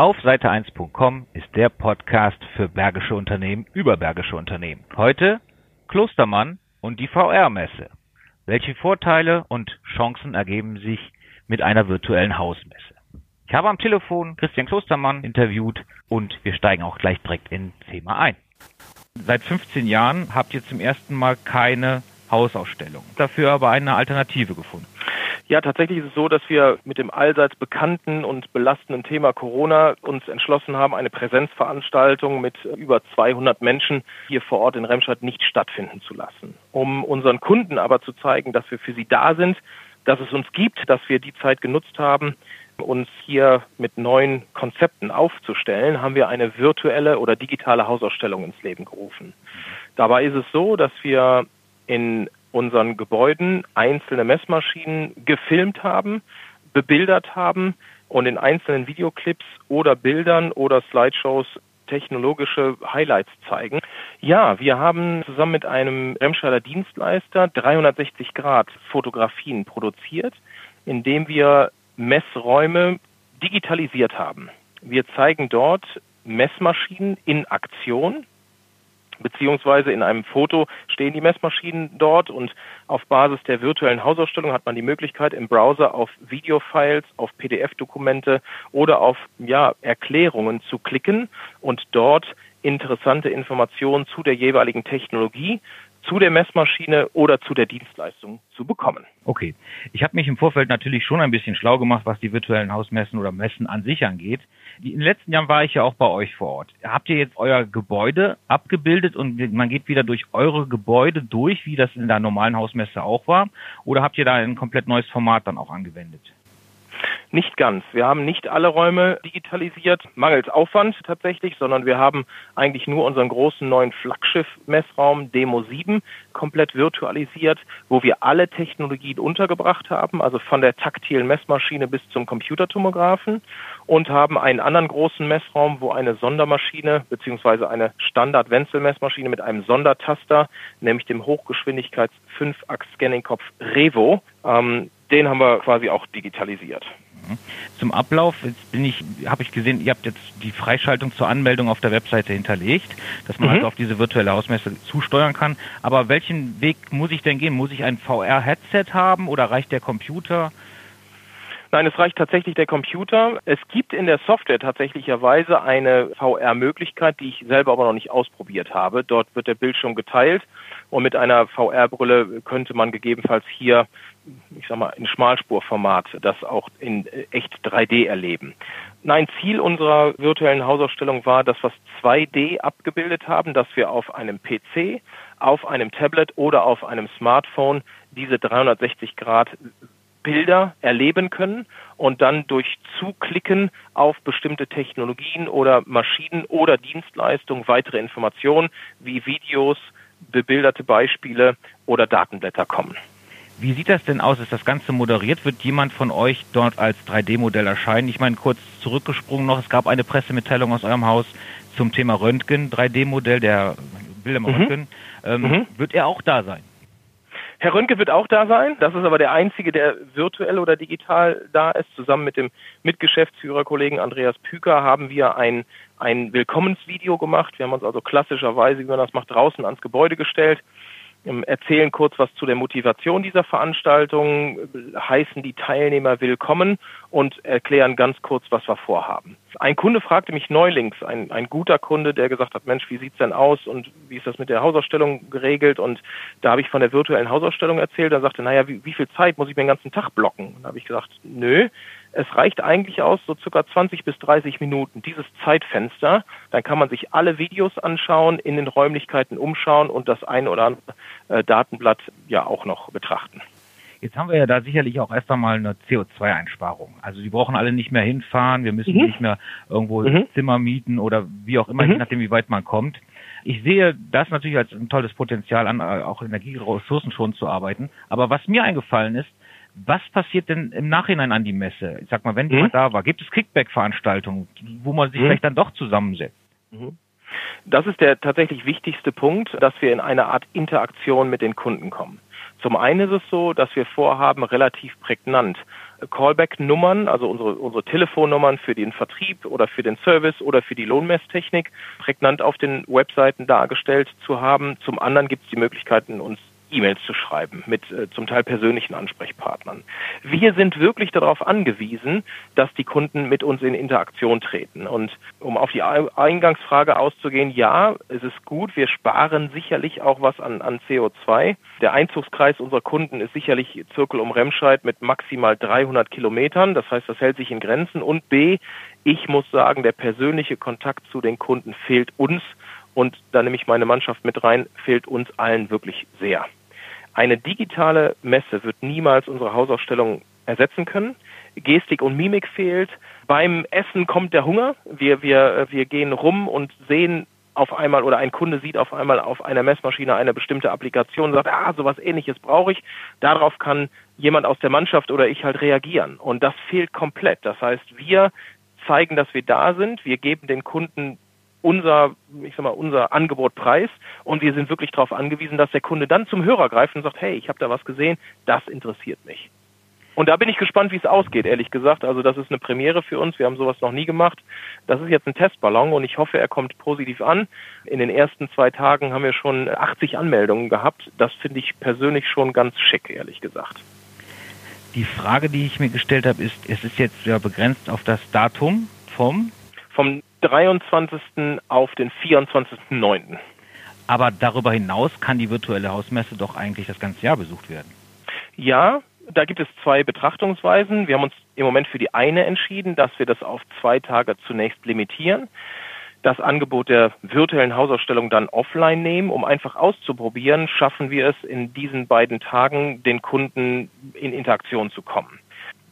Auf Seite1.com ist der Podcast für bergische Unternehmen über bergische Unternehmen. Heute Klostermann und die VR-Messe. Welche Vorteile und Chancen ergeben sich mit einer virtuellen Hausmesse? Ich habe am Telefon Christian Klostermann interviewt und wir steigen auch gleich direkt ins Thema ein. Seit 15 Jahren habt ihr zum ersten Mal keine Hausausstellung, dafür aber eine Alternative gefunden. Ja, tatsächlich ist es so, dass wir mit dem allseits bekannten und belastenden Thema Corona uns entschlossen haben, eine Präsenzveranstaltung mit über 200 Menschen hier vor Ort in Remscheid nicht stattfinden zu lassen. Um unseren Kunden aber zu zeigen, dass wir für sie da sind, dass es uns gibt, dass wir die Zeit genutzt haben, uns hier mit neuen Konzepten aufzustellen, haben wir eine virtuelle oder digitale Hausausstellung ins Leben gerufen. Dabei ist es so, dass wir in unseren Gebäuden einzelne Messmaschinen gefilmt haben, bebildert haben und in einzelnen Videoclips oder Bildern oder Slideshows technologische Highlights zeigen. Ja, wir haben zusammen mit einem Remscheider Dienstleister 360 Grad Fotografien produziert, indem wir Messräume digitalisiert haben. Wir zeigen dort Messmaschinen in Aktion, beziehungsweise in einem Foto stehen die Messmaschinen dort und auf Basis der virtuellen Hausausstellung hat man die Möglichkeit im Browser auf Videofiles, auf PDF-Dokumente oder auf ja, Erklärungen zu klicken und dort interessante Informationen zu der jeweiligen Technologie zu der Messmaschine oder zu der Dienstleistung zu bekommen. Okay. Ich habe mich im Vorfeld natürlich schon ein bisschen schlau gemacht, was die virtuellen Hausmessen oder Messen an sich angeht. In den letzten Jahren war ich ja auch bei euch vor Ort. Habt ihr jetzt euer Gebäude abgebildet und man geht wieder durch eure Gebäude durch, wie das in der normalen Hausmesse auch war? Oder habt ihr da ein komplett neues Format dann auch angewendet? Nicht ganz. Wir haben nicht alle Räume digitalisiert, mangels Aufwand tatsächlich, sondern wir haben eigentlich nur unseren großen neuen Flaggschiff-Messraum Demo 7 komplett virtualisiert, wo wir alle Technologien untergebracht haben, also von der taktilen Messmaschine bis zum Computertomographen und haben einen anderen großen Messraum, wo eine Sondermaschine beziehungsweise eine Standard-Wenzel-Messmaschine mit einem Sondertaster, nämlich dem Hochgeschwindigkeits 5-Achs-Scanning-Kopf Revo, ähm, den haben wir quasi auch digitalisiert. Mhm. Zum Ablauf jetzt bin ich, habe ich gesehen, ihr habt jetzt die Freischaltung zur Anmeldung auf der Webseite hinterlegt, dass man mhm. also auf diese virtuelle Hausmesse zusteuern kann. Aber welchen Weg muss ich denn gehen? Muss ich ein VR-Headset haben oder reicht der Computer? Nein, es reicht tatsächlich der Computer. Es gibt in der Software tatsächlicherweise eine VR-Möglichkeit, die ich selber aber noch nicht ausprobiert habe. Dort wird der Bildschirm geteilt und mit einer VR-Brille könnte man gegebenenfalls hier, ich sag mal, in Schmalspurformat das auch in echt 3D erleben. Nein, Ziel unserer virtuellen Hausausstellung war, dass wir 2D abgebildet haben, dass wir auf einem PC, auf einem Tablet oder auf einem Smartphone diese 360 Grad Bilder erleben können und dann durch Zuklicken auf bestimmte Technologien oder Maschinen oder Dienstleistungen weitere Informationen wie Videos, bebilderte Beispiele oder Datenblätter kommen. Wie sieht das denn aus? Ist das Ganze moderiert? Wird jemand von euch dort als 3D-Modell erscheinen? Ich meine, kurz zurückgesprungen noch, es gab eine Pressemitteilung aus eurem Haus zum Thema Röntgen, 3D-Modell, der Wilhelm mhm. Röntgen. Ähm, mhm. Wird er auch da sein? Herr Röntgen wird auch da sein. Das ist aber der einzige, der virtuell oder digital da ist. Zusammen mit dem Mitgeschäftsführerkollegen Andreas Püker haben wir ein, ein Willkommensvideo gemacht. Wir haben uns also klassischerweise, wie man das macht, draußen ans Gebäude gestellt erzählen kurz was zu der Motivation dieser Veranstaltung, heißen die Teilnehmer willkommen und erklären ganz kurz, was wir vorhaben. Ein Kunde fragte mich neulings, ein, ein guter Kunde, der gesagt hat, Mensch, wie sieht's denn aus und wie ist das mit der Hausausstellung geregelt? Und da habe ich von der virtuellen Hausausstellung erzählt. Er sagte, naja, wie, wie viel Zeit muss ich mir den ganzen Tag blocken? Da habe ich gesagt, nö, es reicht eigentlich aus, so circa 20 bis 30 Minuten, dieses Zeitfenster. Dann kann man sich alle Videos anschauen, in den Räumlichkeiten umschauen und das ein oder andere äh, Datenblatt ja auch noch betrachten. Jetzt haben wir ja da sicherlich auch erst einmal eine CO2-Einsparung. Also die brauchen alle nicht mehr hinfahren, wir müssen mhm. nicht mehr irgendwo mhm. Zimmer mieten oder wie auch immer, mhm. je nachdem, wie weit man kommt. Ich sehe das natürlich als ein tolles Potenzial an, äh, auch Energieressourcen schon zu arbeiten. Aber was mir eingefallen ist, was passiert denn im Nachhinein an die Messe? Ich sag mal, wenn jemand mhm. da war, gibt es Kickback-Veranstaltungen, wo man sich mhm. vielleicht dann doch zusammensetzt? Mhm. Das ist der tatsächlich wichtigste Punkt, dass wir in eine Art Interaktion mit den Kunden kommen. Zum einen ist es so, dass wir vorhaben, relativ prägnant Callback-Nummern, also unsere, unsere Telefonnummern für den Vertrieb oder für den Service oder für die Lohnmesstechnik prägnant auf den Webseiten dargestellt zu haben. Zum anderen gibt es die Möglichkeiten, uns E-Mails zu schreiben mit äh, zum Teil persönlichen Ansprechpartnern. Wir sind wirklich darauf angewiesen, dass die Kunden mit uns in Interaktion treten. Und um auf die Eingangsfrage auszugehen, ja, es ist gut, wir sparen sicherlich auch was an, an CO2. Der Einzugskreis unserer Kunden ist sicherlich Zirkel um Remscheid mit maximal 300 Kilometern. Das heißt, das hält sich in Grenzen. Und B, ich muss sagen, der persönliche Kontakt zu den Kunden fehlt uns und da nehme ich meine Mannschaft mit rein, fehlt uns allen wirklich sehr. Eine digitale Messe wird niemals unsere Hausausstellung ersetzen können. Gestik und Mimik fehlt. Beim Essen kommt der Hunger. Wir, wir, wir gehen rum und sehen auf einmal oder ein Kunde sieht auf einmal auf einer Messmaschine eine bestimmte Applikation und sagt, ah, sowas ähnliches brauche ich. Darauf kann jemand aus der Mannschaft oder ich halt reagieren. Und das fehlt komplett. Das heißt, wir zeigen, dass wir da sind. Wir geben den Kunden unser, ich sag mal, unser Angebot preis und wir sind wirklich darauf angewiesen, dass der Kunde dann zum Hörer greift und sagt, hey, ich habe da was gesehen, das interessiert mich. Und da bin ich gespannt, wie es ausgeht, ehrlich gesagt. Also das ist eine Premiere für uns. Wir haben sowas noch nie gemacht. Das ist jetzt ein Testballon und ich hoffe, er kommt positiv an. In den ersten zwei Tagen haben wir schon 80 Anmeldungen gehabt. Das finde ich persönlich schon ganz schick, ehrlich gesagt. Die Frage, die ich mir gestellt habe, ist, es ist jetzt ja begrenzt auf das Datum vom vom 23. auf den 24.9. Aber darüber hinaus kann die virtuelle Hausmesse doch eigentlich das ganze Jahr besucht werden. Ja, da gibt es zwei Betrachtungsweisen. Wir haben uns im Moment für die eine entschieden, dass wir das auf zwei Tage zunächst limitieren, das Angebot der virtuellen Hausausstellung dann offline nehmen, um einfach auszuprobieren, schaffen wir es in diesen beiden Tagen, den Kunden in Interaktion zu kommen.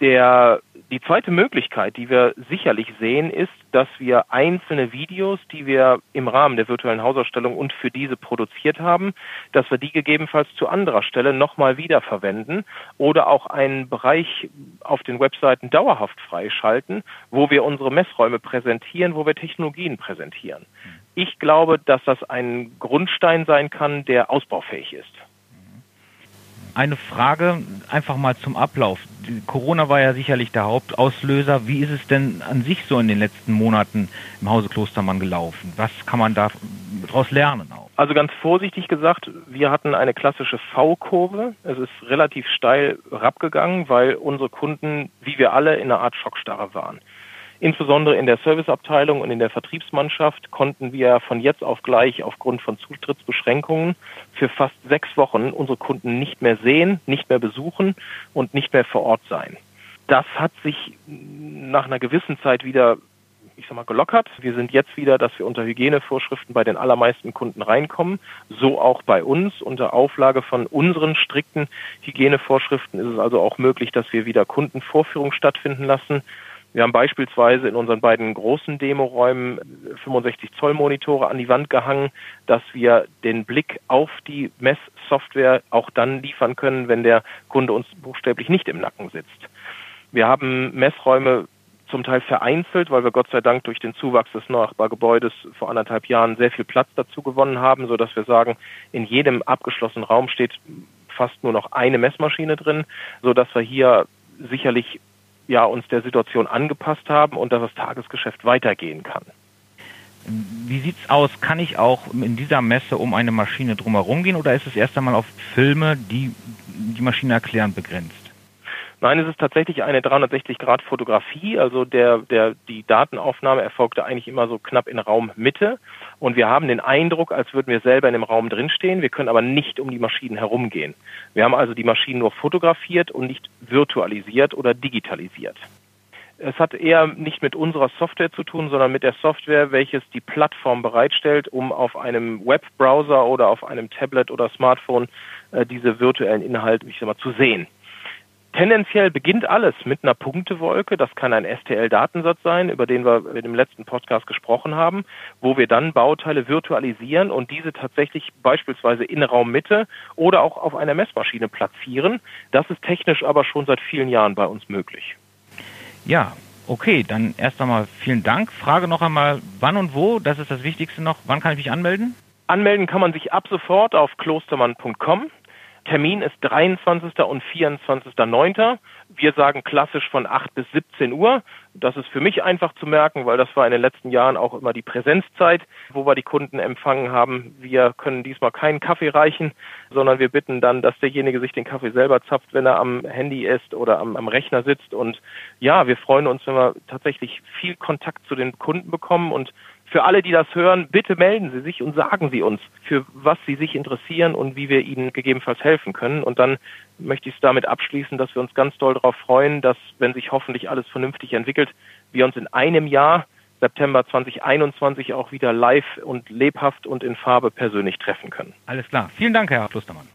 Der die zweite Möglichkeit, die wir sicherlich sehen, ist, dass wir einzelne Videos, die wir im Rahmen der virtuellen Hausausstellung und für diese produziert haben, dass wir die gegebenenfalls zu anderer Stelle nochmal wiederverwenden oder auch einen Bereich auf den Webseiten dauerhaft freischalten, wo wir unsere Messräume präsentieren, wo wir Technologien präsentieren. Ich glaube, dass das ein Grundstein sein kann, der ausbaufähig ist eine Frage einfach mal zum Ablauf. Corona war ja sicherlich der Hauptauslöser. Wie ist es denn an sich so in den letzten Monaten im Hause Klostermann gelaufen? Was kann man da daraus lernen auch? Also ganz vorsichtig gesagt, wir hatten eine klassische V-Kurve. Es ist relativ steil rabgegangen, weil unsere Kunden, wie wir alle, in einer Art Schockstarre waren. Insbesondere in der Serviceabteilung und in der Vertriebsmannschaft konnten wir von jetzt auf gleich aufgrund von Zutrittsbeschränkungen für fast sechs Wochen unsere Kunden nicht mehr sehen, nicht mehr besuchen und nicht mehr vor Ort sein. Das hat sich nach einer gewissen Zeit wieder ich sag mal, gelockert. Wir sind jetzt wieder, dass wir unter Hygienevorschriften bei den allermeisten Kunden reinkommen. So auch bei uns. Unter Auflage von unseren strikten Hygienevorschriften ist es also auch möglich, dass wir wieder Kundenvorführungen stattfinden lassen. Wir haben beispielsweise in unseren beiden großen Demoräumen 65 Zoll Monitore an die Wand gehangen, dass wir den Blick auf die Messsoftware auch dann liefern können, wenn der Kunde uns buchstäblich nicht im Nacken sitzt. Wir haben Messräume zum Teil vereinzelt, weil wir Gott sei Dank durch den Zuwachs des Nachbargebäudes vor anderthalb Jahren sehr viel Platz dazu gewonnen haben, so dass wir sagen, in jedem abgeschlossenen Raum steht fast nur noch eine Messmaschine drin, so dass wir hier sicherlich ja, uns der Situation angepasst haben und dass das Tagesgeschäft weitergehen kann. Wie sieht's aus? Kann ich auch in dieser Messe um eine Maschine drumherum gehen oder ist es erst einmal auf Filme, die die Maschine erklären, begrenzt? Nein, es ist tatsächlich eine 360-Grad-Fotografie. Also der, der, die Datenaufnahme erfolgte eigentlich immer so knapp in Raummitte. Und wir haben den Eindruck, als würden wir selber in dem Raum drinstehen. Wir können aber nicht um die Maschinen herumgehen. Wir haben also die Maschinen nur fotografiert und nicht virtualisiert oder digitalisiert. Es hat eher nicht mit unserer Software zu tun, sondern mit der Software, welches die Plattform bereitstellt, um auf einem Webbrowser oder auf einem Tablet oder Smartphone äh, diese virtuellen Inhalte, ich sag mal, zu sehen. Tendenziell beginnt alles mit einer Punktewolke. Das kann ein STL-Datensatz sein, über den wir in dem letzten Podcast gesprochen haben, wo wir dann Bauteile virtualisieren und diese tatsächlich beispielsweise in Raummitte oder auch auf einer Messmaschine platzieren. Das ist technisch aber schon seit vielen Jahren bei uns möglich. Ja, okay, dann erst einmal vielen Dank. Frage noch einmal, wann und wo, das ist das Wichtigste noch, wann kann ich mich anmelden? Anmelden kann man sich ab sofort auf klostermann.com Termin ist 23. und 24.9. Wir sagen klassisch von 8 bis 17 Uhr. Das ist für mich einfach zu merken, weil das war in den letzten Jahren auch immer die Präsenzzeit, wo wir die Kunden empfangen haben. Wir können diesmal keinen Kaffee reichen, sondern wir bitten dann, dass derjenige sich den Kaffee selber zapft, wenn er am Handy ist oder am, am Rechner sitzt. Und ja, wir freuen uns, wenn wir tatsächlich viel Kontakt zu den Kunden bekommen und für alle, die das hören, bitte melden Sie sich und sagen Sie uns, für was Sie sich interessieren und wie wir Ihnen gegebenenfalls helfen können. Und dann möchte ich es damit abschließen, dass wir uns ganz doll darauf freuen, dass, wenn sich hoffentlich alles vernünftig entwickelt, wir uns in einem Jahr, September 2021, auch wieder live und lebhaft und in Farbe persönlich treffen können. Alles klar. Vielen Dank, Herr Klostermann.